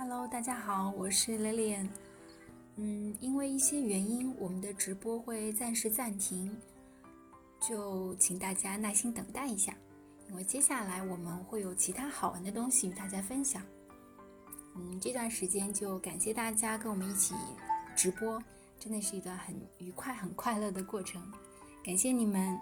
Hello，大家好，我是 Lilian。嗯，因为一些原因，我们的直播会暂时暂停，就请大家耐心等待一下，因为接下来我们会有其他好玩的东西与大家分享。嗯，这段时间就感谢大家跟我们一起直播，真的是一段很愉快、很快乐的过程，感谢你们。